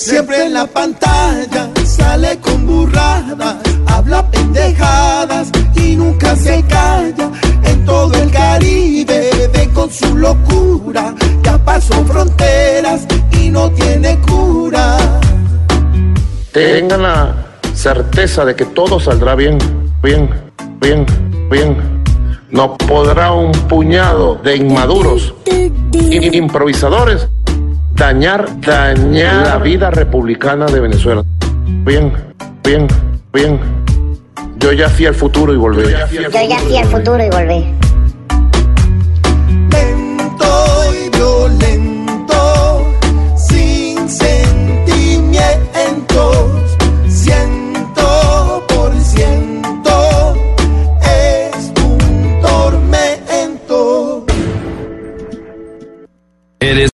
Siempre en la pantalla sale con burradas, habla pendejadas y nunca se calla. En todo el Caribe ve con su locura, ya pasó fronteras y no tiene cura. Tengan la certeza de que todo saldrá bien, bien, bien, bien. No podrá un puñado de inmaduros, improvisadores, dañar, dañar la vida republicana de Venezuela. Bien, bien, bien. Yo ya fui al futuro y volví. Yo ya fui al, futuro, y volví. Lento y violento, sin sentimientos, ciento por ciento es un tormento. Eres